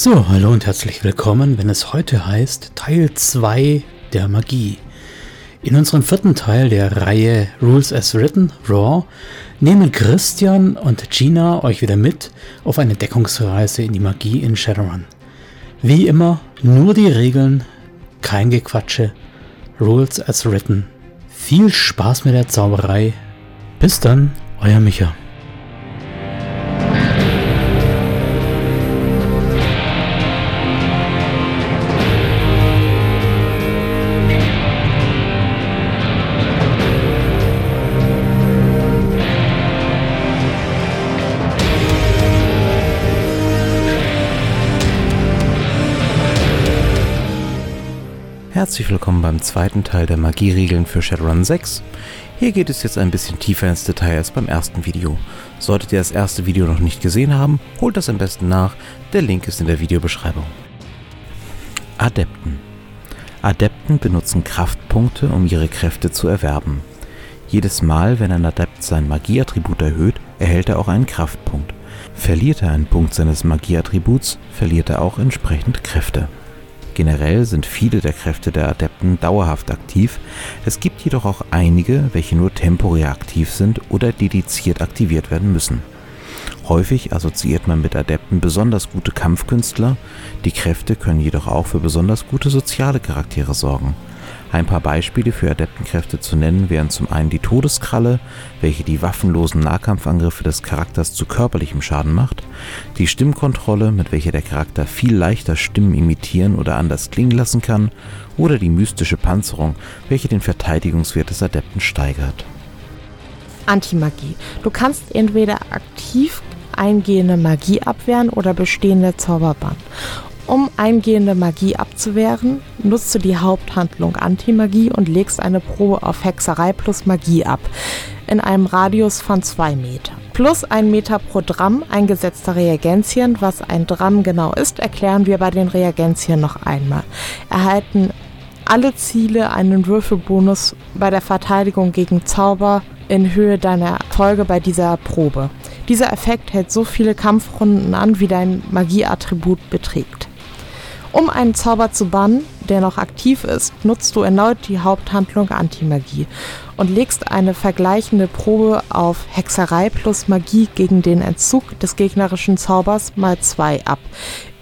So, hallo und herzlich willkommen, wenn es heute heißt Teil 2 der Magie. In unserem vierten Teil der Reihe Rules as Written, Raw, nehmen Christian und Gina euch wieder mit auf eine Deckungsreise in die Magie in Shadowrun. Wie immer, nur die Regeln, kein Gequatsche, Rules as Written. Viel Spaß mit der Zauberei. Bis dann, euer Micha. Herzlich willkommen beim zweiten Teil der Magieregeln für Shadowrun 6. Hier geht es jetzt ein bisschen tiefer ins Detail als beim ersten Video. Solltet ihr das erste Video noch nicht gesehen haben, holt das am besten nach, der Link ist in der Videobeschreibung. Adepten Adepten benutzen Kraftpunkte, um ihre Kräfte zu erwerben. Jedes Mal, wenn ein Adept sein Magieattribut erhöht, erhält er auch einen Kraftpunkt. Verliert er einen Punkt seines Magieattributs, verliert er auch entsprechend Kräfte. Generell sind viele der Kräfte der Adepten dauerhaft aktiv, es gibt jedoch auch einige, welche nur temporär aktiv sind oder dediziert aktiviert werden müssen. Häufig assoziiert man mit Adepten besonders gute Kampfkünstler, die Kräfte können jedoch auch für besonders gute soziale Charaktere sorgen ein paar Beispiele für Adeptenkräfte zu nennen wären zum einen die Todeskralle, welche die waffenlosen Nahkampfangriffe des Charakters zu körperlichem Schaden macht, die Stimmkontrolle, mit welcher der Charakter viel leichter Stimmen imitieren oder anders klingen lassen kann, oder die mystische Panzerung, welche den Verteidigungswert des Adepten steigert. Antimagie. Du kannst entweder aktiv eingehende Magie abwehren oder bestehende Zauberbann. Um eingehende Magie abzuwehren, nutzt du die Haupthandlung Antimagie und legst eine Probe auf Hexerei plus Magie ab, in einem Radius von 2 Meter. Plus 1 Meter pro Dramm eingesetzter Reagenzien. Was ein Dramm genau ist, erklären wir bei den Reagenzien noch einmal. Erhalten alle Ziele einen Würfelbonus bei der Verteidigung gegen Zauber in Höhe deiner Erfolge bei dieser Probe. Dieser Effekt hält so viele Kampfrunden an, wie dein Magieattribut beträgt. Um einen Zauber zu bannen, der noch aktiv ist, nutzt du erneut die Haupthandlung Antimagie und legst eine vergleichende Probe auf Hexerei plus Magie gegen den Entzug des gegnerischen Zaubers mal 2 ab,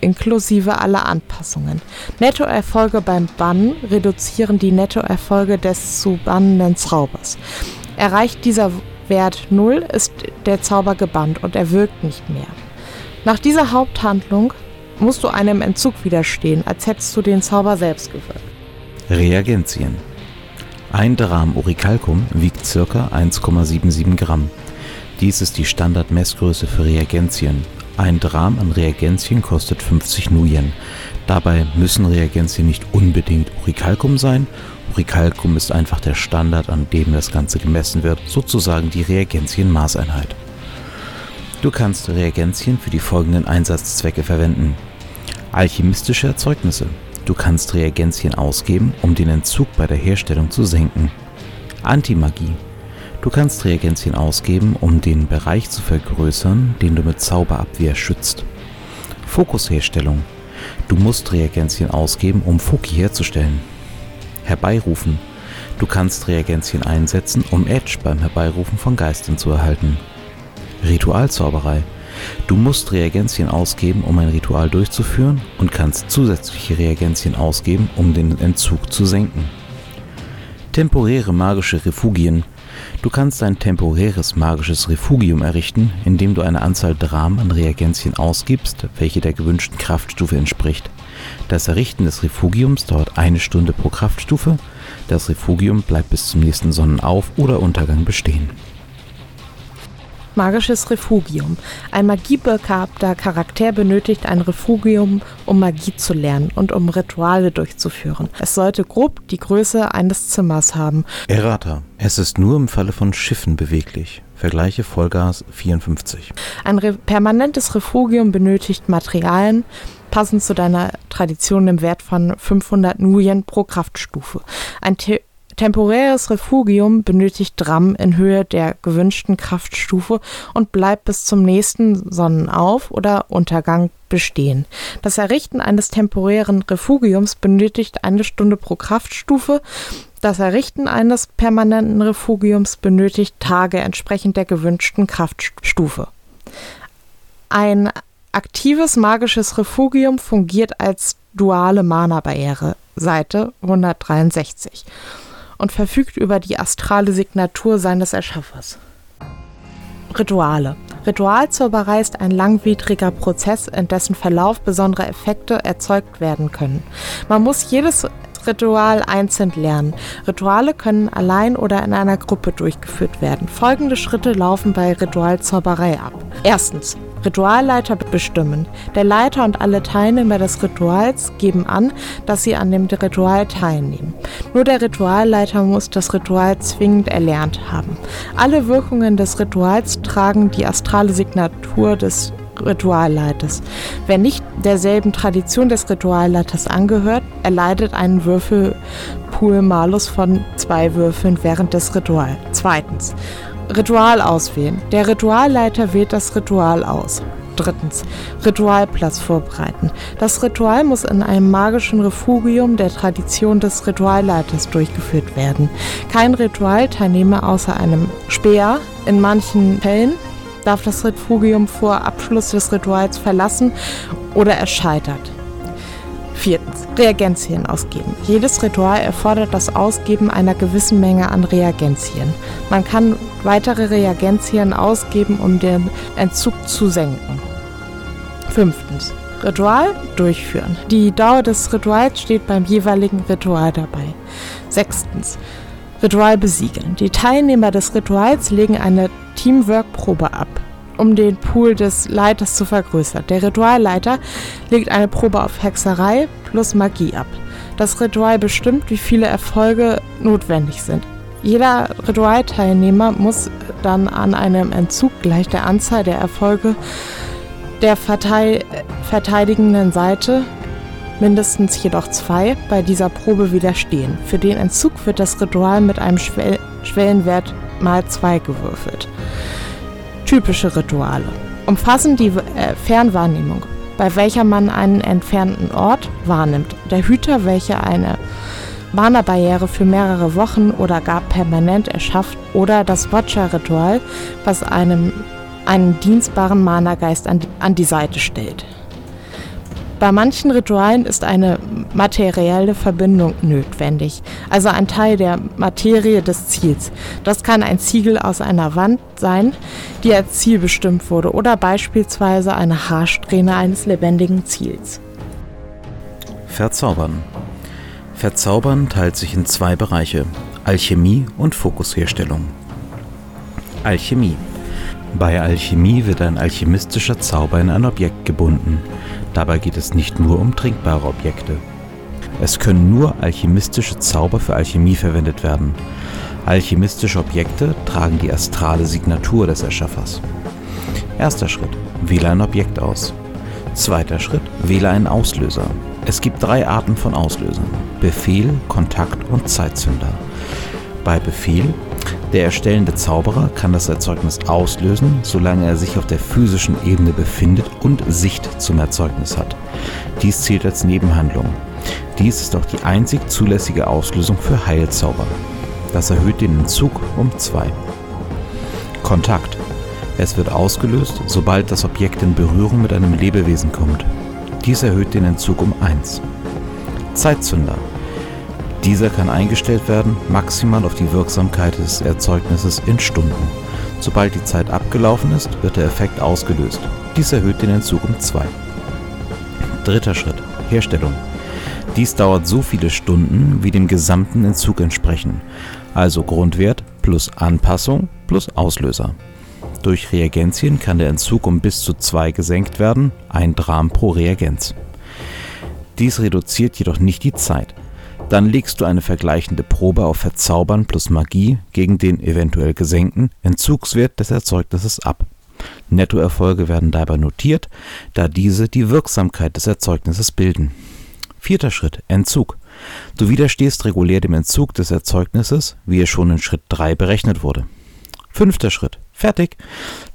inklusive aller Anpassungen. Nettoerfolge beim Bannen reduzieren die Nettoerfolge des zu bannenden Zaubers. Erreicht dieser Wert 0, ist der Zauber gebannt und er wirkt nicht mehr. Nach dieser Haupthandlung musst du einem Entzug widerstehen, als hättest du den Zauber selbst gewirkt. Reagenzien. Ein Dram Orichalcum wiegt ca. 1,77 Gramm. Dies ist die Standardmessgröße für Reagenzien. Ein Dram an Reagenzien kostet 50 Nuyen. Dabei müssen Reagenzien nicht unbedingt Orichalcum sein. Orichalcum ist einfach der Standard, an dem das Ganze gemessen wird, sozusagen die Reagenzien-Maßeinheit. Du kannst Reagenzien für die folgenden Einsatzzwecke verwenden. Alchemistische Erzeugnisse. Du kannst Reagenzien ausgeben, um den Entzug bei der Herstellung zu senken. Antimagie. Du kannst Reagenzien ausgeben, um den Bereich zu vergrößern, den du mit Zauberabwehr schützt. Fokusherstellung. Du musst Reagenzien ausgeben, um Foki herzustellen. Herbeirufen. Du kannst Reagenzien einsetzen, um Edge beim Herbeirufen von Geistern zu erhalten. Ritualzauberei. Du musst Reagenzien ausgeben, um ein Ritual durchzuführen und kannst zusätzliche Reagenzien ausgeben, um den Entzug zu senken. Temporäre magische Refugien. Du kannst ein temporäres magisches Refugium errichten, indem du eine Anzahl Dram an Reagenzien ausgibst, welche der gewünschten Kraftstufe entspricht. Das Errichten des Refugiums dauert eine Stunde pro Kraftstufe. Das Refugium bleibt bis zum nächsten Sonnenauf- oder Untergang bestehen. Magisches Refugium. Ein magiebegabter Charakter benötigt ein Refugium, um Magie zu lernen und um Rituale durchzuführen. Es sollte grob die Größe eines Zimmers haben. Errata. Es ist nur im Falle von Schiffen beweglich. Vergleiche Vollgas 54. Ein re permanentes Refugium benötigt Materialien, passend zu deiner Tradition im Wert von 500 Nuyen pro Kraftstufe. Ein The temporäres Refugium benötigt Dramm in Höhe der gewünschten Kraftstufe und bleibt bis zum nächsten Sonnenauf- oder Untergang bestehen. Das Errichten eines temporären Refugiums benötigt eine Stunde pro Kraftstufe. Das Errichten eines permanenten Refugiums benötigt Tage entsprechend der gewünschten Kraftstufe. Ein aktives magisches Refugium fungiert als duale Mana-Barriere, Seite 163, und verfügt über die astrale Signatur seines Erschaffers. Rituale. Ritualzauberei ist ein langwidriger Prozess, in dessen Verlauf besondere Effekte erzeugt werden können. Man muss jedes Ritual einzeln lernen. Rituale können allein oder in einer Gruppe durchgeführt werden. Folgende Schritte laufen bei Ritualzauberei ab. Erstens. Ritualleiter bestimmen. Der Leiter und alle Teilnehmer des Rituals geben an, dass sie an dem Ritual teilnehmen. Nur der Ritualleiter muss das Ritual zwingend erlernt haben. Alle Wirkungen des Rituals tragen die astrale Signatur des Ritualleiters. Wer nicht derselben Tradition des Ritualleiters angehört, erleidet einen Würfelpool-Malus von zwei Würfeln während des Rituals. Zweitens. Ritual auswählen. Der Ritualleiter wählt das Ritual aus. Drittens. Ritualplatz vorbereiten. Das Ritual muss in einem magischen Refugium der Tradition des Ritualleiters durchgeführt werden. Kein Ritualteilnehmer außer einem Speer, in manchen Fällen darf das Refugium vor Abschluss des Rituals verlassen oder es scheitert. Viertens. Reagenzien ausgeben. Jedes Ritual erfordert das Ausgeben einer gewissen Menge an Reagenzien. Man kann weitere Reagenzien ausgeben, um den Entzug zu senken. Fünftens. Ritual durchführen. Die Dauer des Rituals steht beim jeweiligen Ritual dabei. Sechstens. Ritual besiegeln. Die Teilnehmer des Rituals legen eine Teamwork-Probe ab, um den Pool des Leiters zu vergrößern. Der Ritualleiter legt eine Probe auf Hexerei plus Magie ab. Das Ritual bestimmt, wie viele Erfolge notwendig sind. Jeder Ritualteilnehmer muss dann an einem Entzug gleich der Anzahl der Erfolge der verteidigenden Seite, mindestens jedoch zwei, bei dieser Probe widerstehen. Für den Entzug wird das Ritual mit einem Schwellenwert mal 2 gewürfelt. Typische Rituale. Umfassen die äh, Fernwahrnehmung, bei welcher man einen entfernten Ort wahrnimmt, der Hüter, welcher eine Mana-Barriere für mehrere Wochen oder gar permanent erschafft, oder das Watcher-Ritual, was einem einen dienstbaren Mana-Geist an, an die Seite stellt. Bei manchen Ritualen ist eine materielle Verbindung notwendig, also ein Teil der Materie des Ziels. Das kann ein Ziegel aus einer Wand sein, die als Ziel bestimmt wurde, oder beispielsweise eine Haarsträhne eines lebendigen Ziels. Verzaubern. Verzaubern teilt sich in zwei Bereiche, Alchemie und Fokusherstellung. Alchemie. Bei Alchemie wird ein alchemistischer Zauber in ein Objekt gebunden. Dabei geht es nicht nur um trinkbare Objekte. Es können nur alchemistische Zauber für Alchemie verwendet werden. Alchemistische Objekte tragen die astrale Signatur des Erschaffers. Erster Schritt. Wähle ein Objekt aus. Zweiter Schritt. Wähle einen Auslöser. Es gibt drei Arten von Auslösern. Befehl, Kontakt und Zeitzünder. Bei Befehl der erstellende Zauberer kann das Erzeugnis auslösen, solange er sich auf der physischen Ebene befindet und Sicht zum Erzeugnis hat. Dies zählt als Nebenhandlung. Dies ist auch die einzig zulässige Auslösung für Heilzauber. Das erhöht den Entzug um 2. Kontakt. Es wird ausgelöst, sobald das Objekt in Berührung mit einem Lebewesen kommt. Dies erhöht den Entzug um 1. Zeitzünder. Dieser kann eingestellt werden, maximal auf die Wirksamkeit des Erzeugnisses in Stunden. Sobald die Zeit abgelaufen ist, wird der Effekt ausgelöst. Dies erhöht den Entzug um 2. Dritter Schritt. Herstellung. Dies dauert so viele Stunden, wie dem gesamten Entzug entsprechen. Also Grundwert plus Anpassung plus Auslöser. Durch Reagenzien kann der Entzug um bis zu 2 gesenkt werden, ein Dram pro Reagenz. Dies reduziert jedoch nicht die Zeit. Dann legst du eine vergleichende Probe auf Verzaubern plus Magie gegen den eventuell gesenkten Entzugswert des Erzeugnisses ab. Nettoerfolge werden dabei notiert, da diese die Wirksamkeit des Erzeugnisses bilden. Vierter Schritt Entzug. Du widerstehst regulär dem Entzug des Erzeugnisses, wie es schon in Schritt 3 berechnet wurde. Fünfter Schritt. Fertig.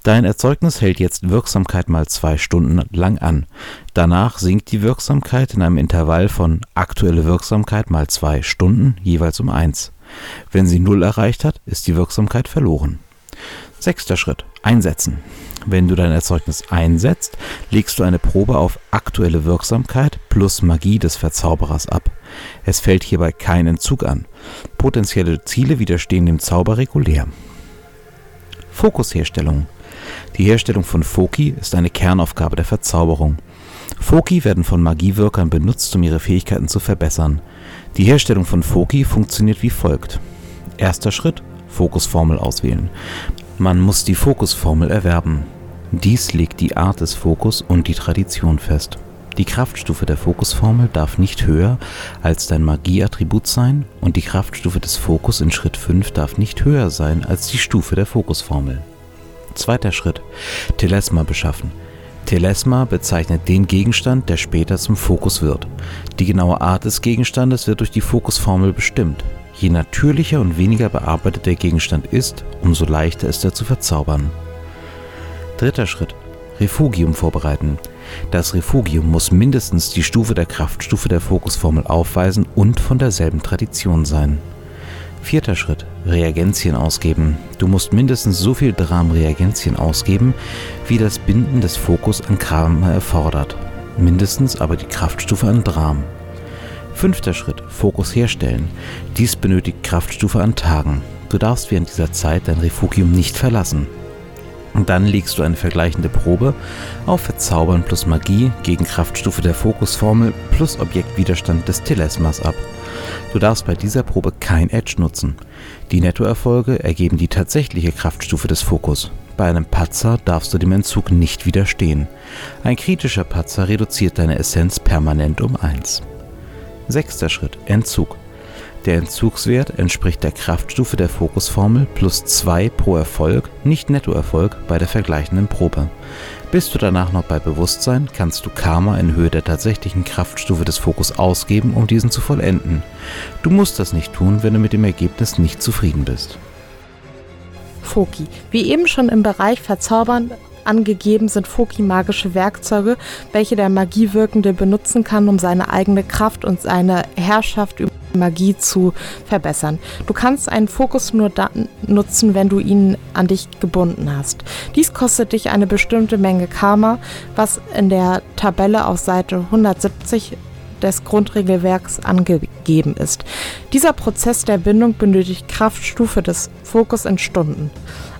Dein Erzeugnis hält jetzt Wirksamkeit mal zwei Stunden lang an. Danach sinkt die Wirksamkeit in einem Intervall von aktuelle Wirksamkeit mal zwei Stunden jeweils um eins. Wenn sie null erreicht hat, ist die Wirksamkeit verloren. Sechster Schritt. Einsetzen. Wenn du dein Erzeugnis einsetzt, legst du eine Probe auf aktuelle Wirksamkeit plus Magie des Verzauberers ab. Es fällt hierbei kein Entzug an. Potenzielle Ziele widerstehen dem Zauber regulär. Fokusherstellung. Die Herstellung von Foki ist eine Kernaufgabe der Verzauberung. Foki werden von Magiewirkern benutzt, um ihre Fähigkeiten zu verbessern. Die Herstellung von Foki funktioniert wie folgt. Erster Schritt: Fokusformel auswählen. Man muss die Fokusformel erwerben. Dies legt die Art des Fokus und die Tradition fest. Die Kraftstufe der Fokusformel darf nicht höher als dein Magieattribut sein und die Kraftstufe des Fokus in Schritt 5 darf nicht höher sein als die Stufe der Fokusformel. Zweiter Schritt. Telesma beschaffen. Telesma bezeichnet den Gegenstand, der später zum Fokus wird. Die genaue Art des Gegenstandes wird durch die Fokusformel bestimmt. Je natürlicher und weniger bearbeitet der Gegenstand ist, umso leichter ist er zu verzaubern. Dritter Schritt. Refugium vorbereiten. Das Refugium muss mindestens die Stufe der Kraftstufe der Fokusformel aufweisen und von derselben Tradition sein. Vierter Schritt. Reagenzien ausgeben. Du musst mindestens so viel Dram-Reagenzien ausgeben, wie das Binden des Fokus an Karma erfordert. Mindestens aber die Kraftstufe an Dram. Fünfter Schritt. Fokus herstellen. Dies benötigt Kraftstufe an Tagen. Du darfst während dieser Zeit dein Refugium nicht verlassen. Und dann legst du eine vergleichende Probe auf Verzaubern plus Magie gegen Kraftstufe der Fokusformel plus Objektwiderstand des Telesmas ab. Du darfst bei dieser Probe kein Edge nutzen. Die Nettoerfolge ergeben die tatsächliche Kraftstufe des Fokus. Bei einem Patzer darfst du dem Entzug nicht widerstehen. Ein kritischer Patzer reduziert deine Essenz permanent um 1. Sechster Schritt Entzug. Der Entzugswert entspricht der Kraftstufe der Fokusformel plus 2 pro Erfolg, nicht Nettoerfolg, bei der vergleichenden Probe. Bist du danach noch bei Bewusstsein, kannst du Karma in Höhe der tatsächlichen Kraftstufe des Fokus ausgeben, um diesen zu vollenden. Du musst das nicht tun, wenn du mit dem Ergebnis nicht zufrieden bist. Foki. Wie eben schon im Bereich Verzaubern angegeben sind Foki magische Werkzeuge, welche der Magiewirkende benutzen kann, um seine eigene Kraft und seine Herrschaft über Magie zu verbessern. Du kannst einen Fokus nur dann nutzen, wenn du ihn an dich gebunden hast. Dies kostet dich eine bestimmte Menge Karma, was in der Tabelle auf Seite 170 des Grundregelwerks angegeben ist. Dieser Prozess der Bindung benötigt Kraftstufe des Fokus in Stunden.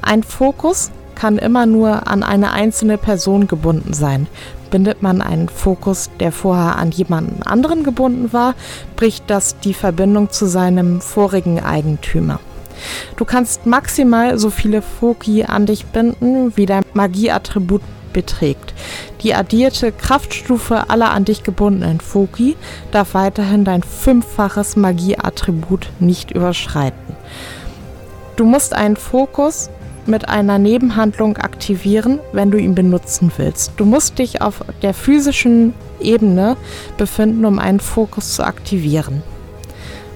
Ein Fokus kann immer nur an eine einzelne Person gebunden sein. Bindet man einen Fokus, der vorher an jemanden anderen gebunden war, bricht das die Verbindung zu seinem vorigen Eigentümer. Du kannst maximal so viele Foki an dich binden, wie dein Magieattribut beträgt. Die addierte Kraftstufe aller an dich gebundenen Foki darf weiterhin dein fünffaches Magieattribut nicht überschreiten. Du musst einen Fokus mit einer Nebenhandlung aktivieren, wenn du ihn benutzen willst. Du musst dich auf der physischen Ebene befinden, um einen Fokus zu aktivieren.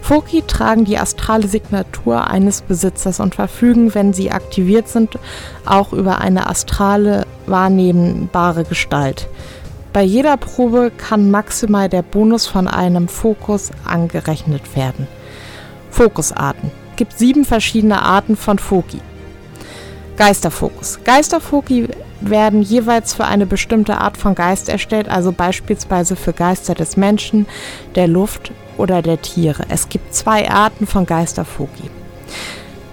Foki tragen die astrale Signatur eines Besitzers und verfügen, wenn sie aktiviert sind, auch über eine astrale wahrnehmbare Gestalt. Bei jeder Probe kann maximal der Bonus von einem Fokus angerechnet werden. Fokusarten. Es gibt sieben verschiedene Arten von Foki. Geisterfokus. Geisterfoki werden jeweils für eine bestimmte Art von Geist erstellt, also beispielsweise für Geister des Menschen, der Luft oder der Tiere. Es gibt zwei Arten von Geisterfoki.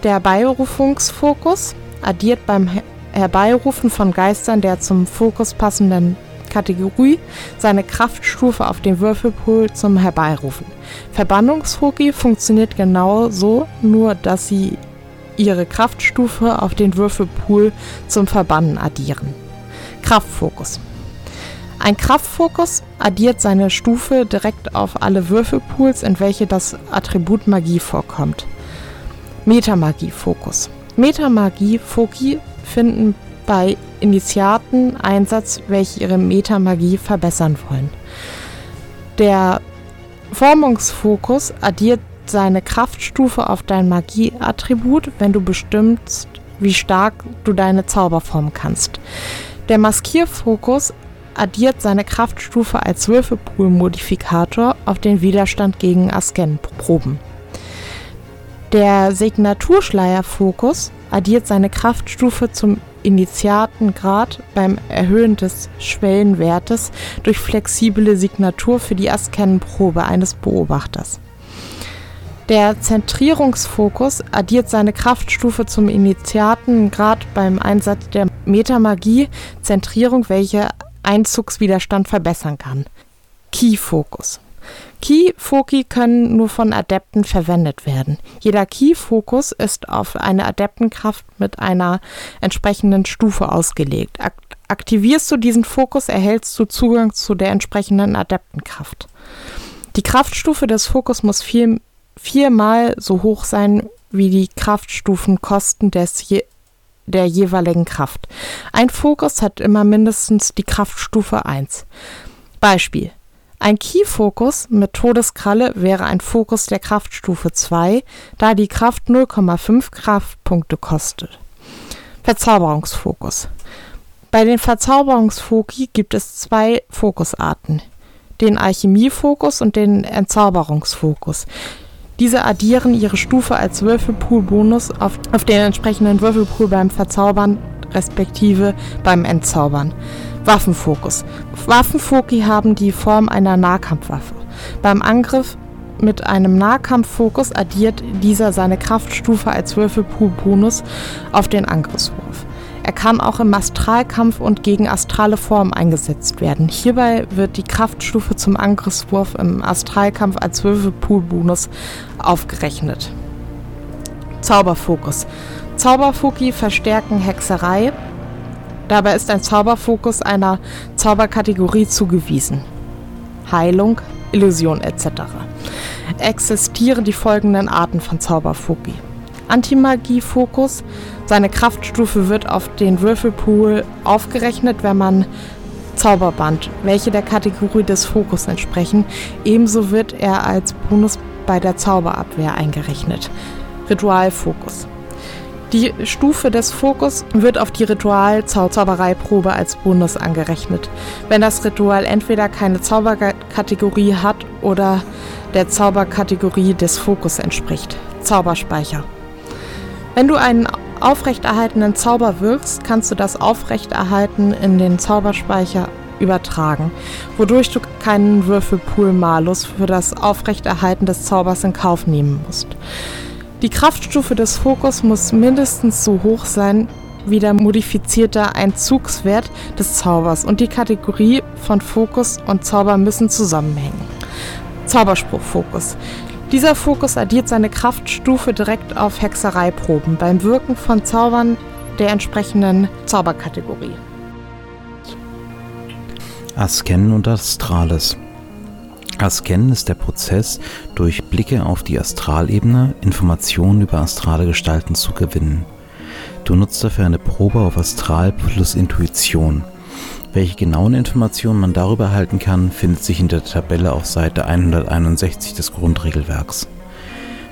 Der Herbeirufungsfokus addiert beim Herbeirufen von Geistern der zum Fokus passenden Kategorie seine Kraftstufe auf den Würfelpool zum Herbeirufen. Verbannungsfoki funktioniert genauso, nur dass sie ihre Kraftstufe auf den Würfelpool zum Verbannen addieren. Kraftfokus. Ein Kraftfokus addiert seine Stufe direkt auf alle Würfelpools, in welche das Attribut Magie vorkommt. Metamagie-Fokus. Metamagie-Foki finden bei Initiaten Einsatz, welche ihre Metamagie verbessern wollen. Der Formungsfokus addiert seine Kraftstufe auf dein Magieattribut, wenn du bestimmst, wie stark du deine Zauber formen kannst. Der Maskierfokus addiert seine Kraftstufe als Würfelpool-Modifikator auf den Widerstand gegen Asken-Proben. Der Signaturschleierfokus addiert seine Kraftstufe zum Initiatengrad beim Erhöhen des Schwellenwertes durch flexible Signatur für die Asken-Probe eines Beobachters. Der Zentrierungsfokus addiert seine Kraftstufe zum Initiatengrad beim Einsatz der Metamagie Zentrierung, welche Einzugswiderstand verbessern kann. Key-Fokus. Key-Foki können nur von Adepten verwendet werden. Jeder Key-Fokus ist auf eine Adeptenkraft mit einer entsprechenden Stufe ausgelegt. aktivierst du diesen Fokus, erhältst du Zugang zu der entsprechenden Adeptenkraft. Die Kraftstufe des Fokus muss viel, viermal so hoch sein wie die Kraftstufenkosten des je, der jeweiligen Kraft. Ein Fokus hat immer mindestens die Kraftstufe 1. Beispiel. Ein Key-Fokus mit Todeskralle wäre ein Fokus der Kraftstufe 2, da die Kraft 0,5 Kraftpunkte kostet. Verzauberungsfokus. Bei den Verzauberungsfoki gibt es zwei Fokusarten, den Alchemiefokus und den Entzauberungsfokus. Diese addieren ihre Stufe als Würfelpool-Bonus auf, auf den entsprechenden Würfelpool beim Verzaubern respektive beim Entzaubern. Waffenfokus. Waffenfoki haben die Form einer Nahkampfwaffe. Beim Angriff mit einem Nahkampffokus addiert dieser seine Kraftstufe als Würfelpool-Bonus auf den Angriffswurf. Er kann auch im Astralkampf und gegen astrale Formen eingesetzt werden. Hierbei wird die Kraftstufe zum Angriffswurf im Astralkampf als Würfelpool-Bonus aufgerechnet. Zauberfokus. Zauberfoki verstärken Hexerei. Dabei ist ein Zauberfokus einer Zauberkategorie zugewiesen. Heilung, Illusion etc. Existieren die folgenden Arten von Zauberfoki. Antimagie-Fokus. Seine Kraftstufe wird auf den Würfelpool aufgerechnet, wenn man Zauberband, welche der Kategorie des Fokus entsprechen. Ebenso wird er als Bonus bei der Zauberabwehr eingerechnet. Ritualfokus. Die Stufe des Fokus wird auf die Ritual-Zaubereiprobe als Bonus angerechnet, wenn das Ritual entweder keine Zauberkategorie hat oder der Zauberkategorie des Fokus entspricht. Zauberspeicher. Wenn du einen aufrechterhaltenen Zauber wirkst, kannst du das Aufrechterhalten in den Zauberspeicher übertragen, wodurch du keinen Würfelpool-Malus für das Aufrechterhalten des Zaubers in Kauf nehmen musst. Die Kraftstufe des Fokus muss mindestens so hoch sein wie der modifizierte Einzugswert des Zaubers und die Kategorie von Fokus und Zauber müssen zusammenhängen. Zauberspruch Fokus. Dieser Fokus addiert seine Kraftstufe direkt auf Hexereiproben beim Wirken von Zaubern der entsprechenden Zauberkategorie. Askennen und Astrales. Askennen ist der Prozess, durch Blicke auf die Astralebene Informationen über astrale Gestalten zu gewinnen. Du nutzt dafür eine Probe auf Astral plus Intuition. Welche genauen Informationen man darüber erhalten kann, findet sich in der Tabelle auf Seite 161 des Grundregelwerks.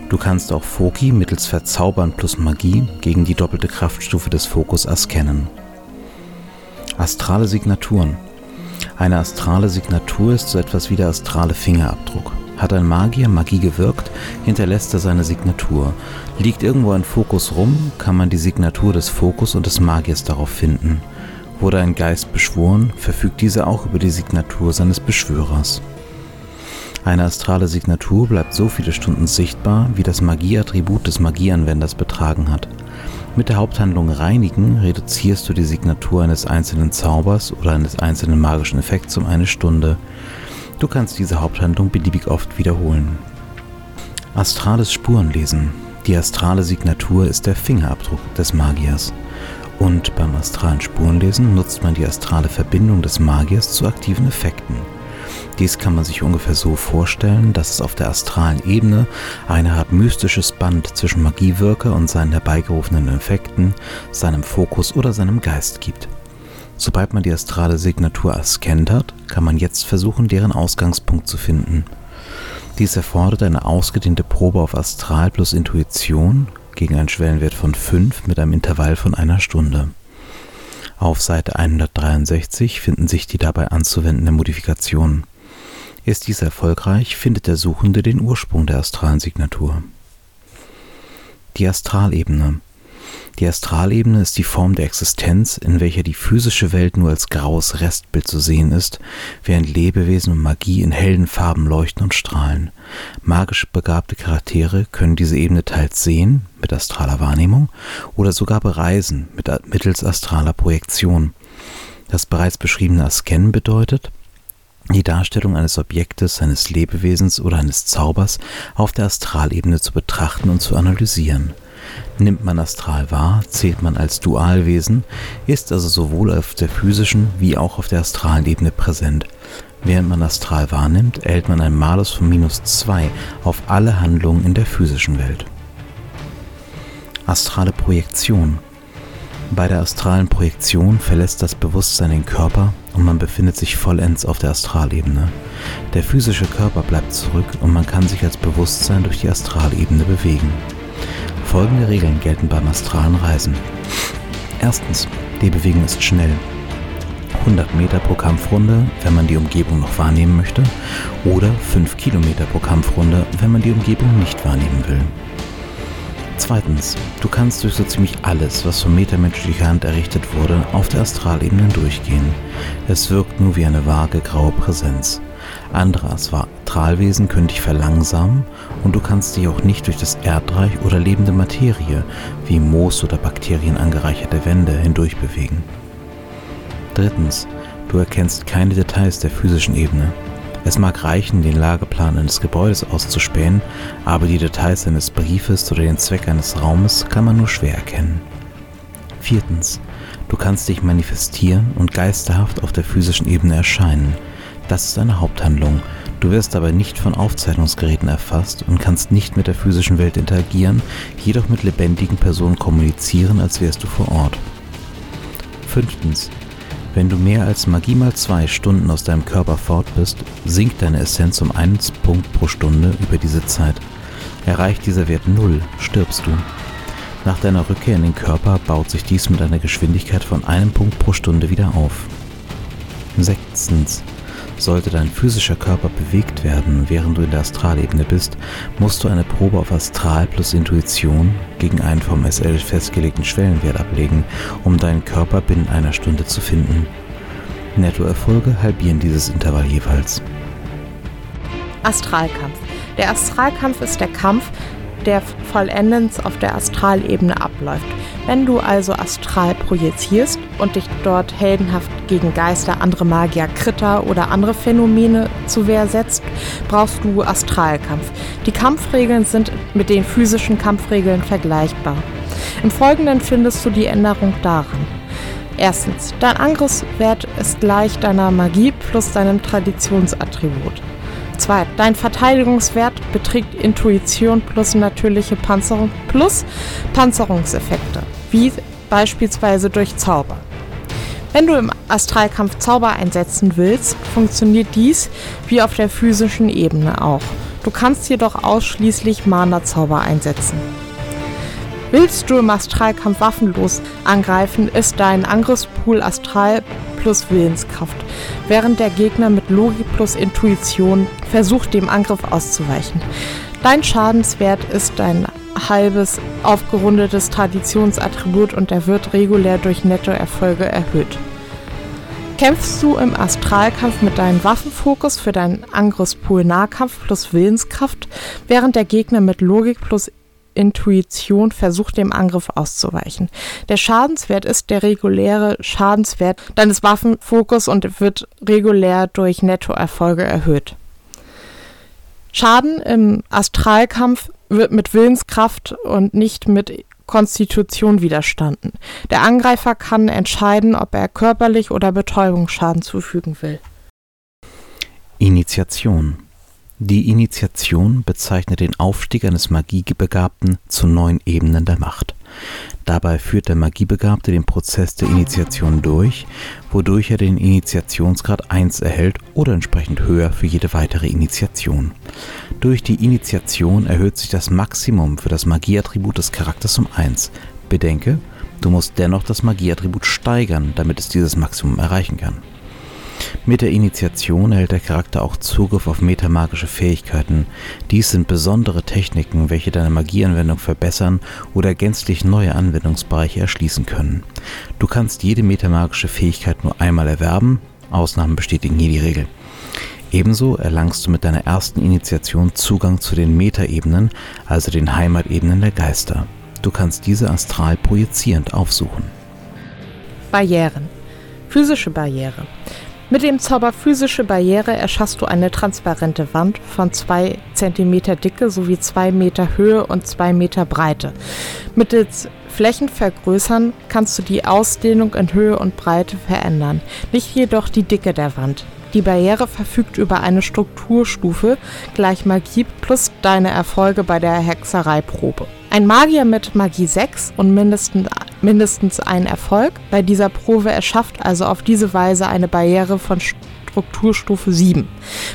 Du kannst auch Foki mittels Verzaubern plus Magie gegen die doppelte Kraftstufe des Fokus erscannen. Astrale Signaturen. Eine astrale Signatur ist so etwas wie der astrale Fingerabdruck. Hat ein Magier Magie gewirkt, hinterlässt er seine Signatur. Liegt irgendwo ein Fokus rum, kann man die Signatur des Fokus und des Magiers darauf finden. Wurde ein Geist beschworen, verfügt dieser auch über die Signatur seines Beschwörers. Eine astrale Signatur bleibt so viele Stunden sichtbar, wie das Magieattribut des Magieanwenders betragen hat. Mit der Haupthandlung Reinigen reduzierst du die Signatur eines einzelnen Zaubers oder eines einzelnen magischen Effekts um eine Stunde. Du kannst diese Haupthandlung beliebig oft wiederholen. Astrales Spurenlesen. Die astrale Signatur ist der Fingerabdruck des Magiers. Und beim astralen Spurenlesen nutzt man die astrale Verbindung des Magiers zu aktiven Effekten. Dies kann man sich ungefähr so vorstellen, dass es auf der astralen Ebene eine Art mystisches Band zwischen Magiewirker und seinen herbeigerufenen Effekten, seinem Fokus oder seinem Geist gibt. Sobald man die astrale Signatur erscannt hat, kann man jetzt versuchen, deren Ausgangspunkt zu finden. Dies erfordert eine ausgedehnte Probe auf Astral plus Intuition gegen einen Schwellenwert von 5 mit einem Intervall von einer Stunde. Auf Seite 163 finden sich die dabei anzuwendenden Modifikationen. Ist dies erfolgreich, findet der Suchende den Ursprung der astralen Signatur. Die Astralebene die Astralebene ist die Form der Existenz, in welcher die physische Welt nur als graues Restbild zu sehen ist, während Lebewesen und Magie in hellen Farben leuchten und strahlen. Magisch begabte Charaktere können diese Ebene teils sehen, mit astraler Wahrnehmung, oder sogar bereisen, mit, mittels astraler Projektion. Das bereits beschriebene Asken bedeutet, die Darstellung eines Objektes, eines Lebewesens oder eines Zaubers auf der Astralebene zu betrachten und zu analysieren. Nimmt man astral wahr, zählt man als Dualwesen, ist also sowohl auf der physischen wie auch auf der astralen Ebene präsent. Während man astral wahrnimmt, erhält man einen Malus von minus 2 auf alle Handlungen in der physischen Welt. Astrale Projektion Bei der astralen Projektion verlässt das Bewusstsein den Körper und man befindet sich vollends auf der Astralebene. Der physische Körper bleibt zurück und man kann sich als Bewusstsein durch die Astralebene bewegen. Folgende Regeln gelten beim astralen Reisen. Erstens, die Bewegung ist schnell. 100 Meter pro Kampfrunde, wenn man die Umgebung noch wahrnehmen möchte, oder 5 Kilometer pro Kampfrunde, wenn man die Umgebung nicht wahrnehmen will. Zweitens, du kannst durch so ziemlich alles, was von metermenschlicher Hand errichtet wurde, auf der Astralebene durchgehen. Es wirkt nur wie eine vage graue Präsenz. Andere Astralwesen können dich verlangsamen und du kannst dich auch nicht durch das Erdreich oder lebende Materie, wie Moos oder Bakterien angereicherte Wände, hindurch bewegen. Drittens, du erkennst keine Details der physischen Ebene. Es mag reichen, den Lageplan eines Gebäudes auszuspähen, aber die Details eines Briefes oder den Zweck eines Raumes kann man nur schwer erkennen. Viertens, du kannst dich manifestieren und geisterhaft auf der physischen Ebene erscheinen. Das ist eine Haupthandlung. Du wirst aber nicht von Aufzeichnungsgeräten erfasst und kannst nicht mit der physischen Welt interagieren, jedoch mit lebendigen Personen kommunizieren, als wärst du vor Ort. Fünftens. Wenn du mehr als Magie mal zwei Stunden aus deinem Körper fort bist, sinkt deine Essenz um einen Punkt pro Stunde über diese Zeit. Erreicht dieser Wert null, stirbst du. Nach deiner Rückkehr in den Körper baut sich dies mit einer Geschwindigkeit von einem Punkt pro Stunde wieder auf. Sechstens. Sollte dein physischer Körper bewegt werden, während du in der Astralebene bist, musst du eine Probe auf Astral plus Intuition gegen einen vom SL festgelegten Schwellenwert ablegen, um deinen Körper binnen einer Stunde zu finden. Nettoerfolge halbieren dieses Intervall jeweils. Astralkampf. Der Astralkampf ist der Kampf, der vollendens auf der Astralebene abläuft. Wenn du also astral projizierst und dich dort heldenhaft gegen Geister, andere Magier, Kritter oder andere Phänomene zu Wehr setzt, brauchst du Astralkampf. Die Kampfregeln sind mit den physischen Kampfregeln vergleichbar. Im Folgenden findest du die Änderung daran. Erstens, dein Angriffswert ist gleich deiner Magie plus deinem Traditionsattribut. 2. Dein Verteidigungswert beträgt Intuition plus natürliche Panzerung plus Panzerungseffekte, wie beispielsweise durch Zauber. Wenn du im Astralkampf Zauber einsetzen willst, funktioniert dies wie auf der physischen Ebene auch. Du kannst jedoch ausschließlich Mana-Zauber einsetzen. Willst du im Astralkampf waffenlos angreifen, ist dein Angriffspool Astral plus Willenskraft, während der Gegner mit Logik plus Intuition versucht, dem Angriff auszuweichen. Dein Schadenswert ist dein halbes aufgerundetes Traditionsattribut und er wird regulär durch Nettoerfolge erhöht. Kämpfst du im Astralkampf mit deinem Waffenfokus für deinen Angriffspool Nahkampf plus Willenskraft, während der Gegner mit Logik plus Intuition versucht, dem Angriff auszuweichen. Der Schadenswert ist der reguläre Schadenswert deines Waffenfokus und wird regulär durch Nettoerfolge erhöht. Schaden im Astralkampf wird mit Willenskraft und nicht mit Konstitution widerstanden. Der Angreifer kann entscheiden, ob er körperlich oder Betäubungsschaden zufügen will. Initiation die Initiation bezeichnet den Aufstieg eines Magiebegabten zu neuen Ebenen der Macht. Dabei führt der Magiebegabte den Prozess der Initiation durch, wodurch er den Initiationsgrad 1 erhält oder entsprechend höher für jede weitere Initiation. Durch die Initiation erhöht sich das Maximum für das Magieattribut des Charakters um 1. Bedenke, du musst dennoch das Magieattribut steigern, damit es dieses Maximum erreichen kann. Mit der Initiation erhält der Charakter auch Zugriff auf metamagische Fähigkeiten. Dies sind besondere Techniken, welche deine Magieanwendung verbessern oder gänzlich neue Anwendungsbereiche erschließen können. Du kannst jede metamagische Fähigkeit nur einmal erwerben, Ausnahmen bestätigen hier die Regel. Ebenso erlangst du mit deiner ersten Initiation Zugang zu den Metaebenen, also den Heimatebenen der Geister. Du kannst diese astral projizierend aufsuchen. Barrieren. Physische Barriere. Mit dem Zauber physische Barriere erschaffst du eine transparente Wand von 2 cm Dicke sowie 2 Meter Höhe und 2 Meter Breite. Mittels Flächenvergrößern kannst du die Ausdehnung in Höhe und Breite verändern, nicht jedoch die Dicke der Wand. Die Barriere verfügt über eine Strukturstufe gleich Magie plus deine Erfolge bei der Hexereiprobe. Ein Magier mit Magie 6 und mindestens, mindestens ein Erfolg bei dieser Probe erschafft also auf diese Weise eine Barriere von Strukturstufe 7,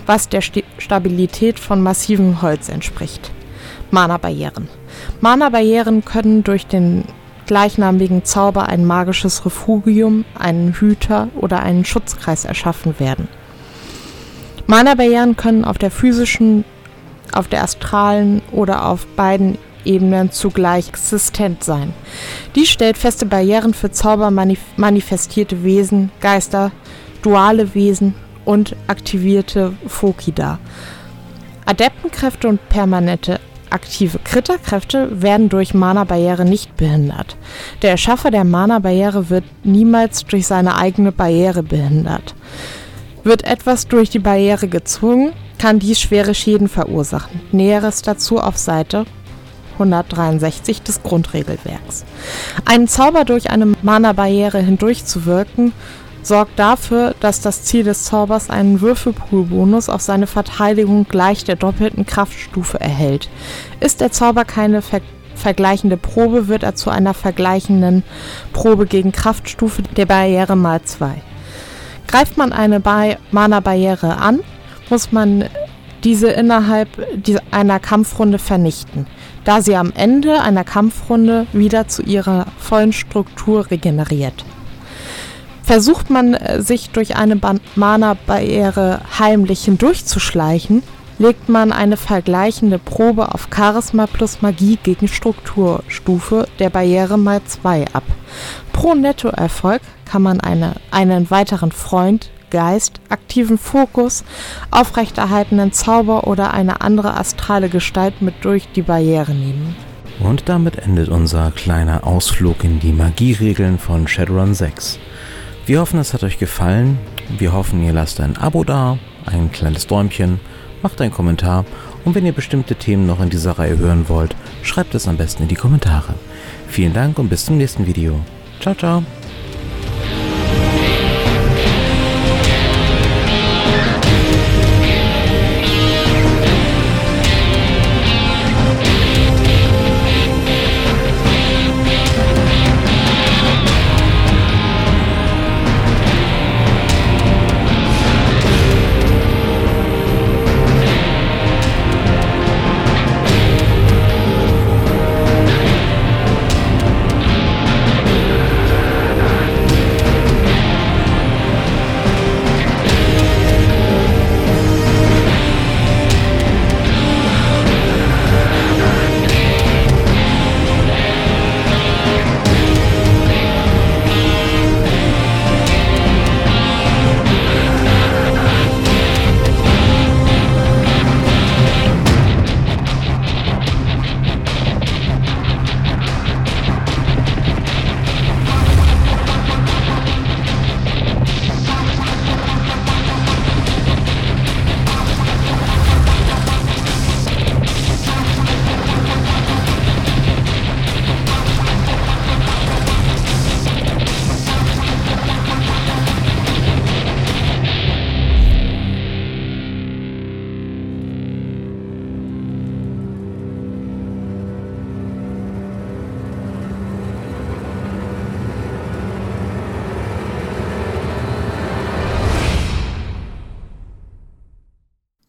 was der St Stabilität von massivem Holz entspricht. Mana-Barrieren. Mana-Barrieren können durch den gleichnamigen Zauber ein magisches Refugium, einen Hüter oder einen Schutzkreis erschaffen werden. Mana-Barrieren können auf der physischen, auf der astralen oder auf beiden Ebenen zugleich existent sein. Dies stellt feste Barrieren für Zauber manifestierte Wesen, Geister, duale Wesen und aktivierte Foki dar. Adeptenkräfte und permanente aktive Kritterkräfte werden durch Mana-Barriere nicht behindert. Der Erschaffer der Mana-Barriere wird niemals durch seine eigene Barriere behindert. Wird etwas durch die Barriere gezwungen, kann dies schwere Schäden verursachen. Näheres dazu auf Seite 163 des Grundregelwerks. Einen Zauber durch eine Mana-Barriere hindurchzuwirken, sorgt dafür, dass das Ziel des Zaubers einen Würfelpool-Bonus auf seine Verteidigung gleich der doppelten Kraftstufe erhält. Ist der Zauber keine ver vergleichende Probe, wird er zu einer vergleichenden Probe gegen Kraftstufe der Barriere mal 2. Greift man eine Mana-Barriere an, muss man diese innerhalb einer Kampfrunde vernichten, da sie am Ende einer Kampfrunde wieder zu ihrer vollen Struktur regeneriert. Versucht man sich durch eine Mana-Barriere heimlich hindurchzuschleichen, legt man eine vergleichende Probe auf Charisma plus Magie gegen Strukturstufe der Barriere mal 2 ab. Pro Nettoerfolg kann man eine, einen weiteren Freund, Geist, aktiven Fokus, aufrechterhaltenen Zauber oder eine andere astrale Gestalt mit durch die Barriere nehmen. Und damit endet unser kleiner Ausflug in die Magieregeln von Shadowrun 6. Wir hoffen, es hat euch gefallen. Wir hoffen, ihr lasst ein Abo da, ein kleines Däumchen, macht einen Kommentar und wenn ihr bestimmte Themen noch in dieser Reihe hören wollt, schreibt es am besten in die Kommentare. Vielen Dank und bis zum nächsten Video. Ciao, ciao.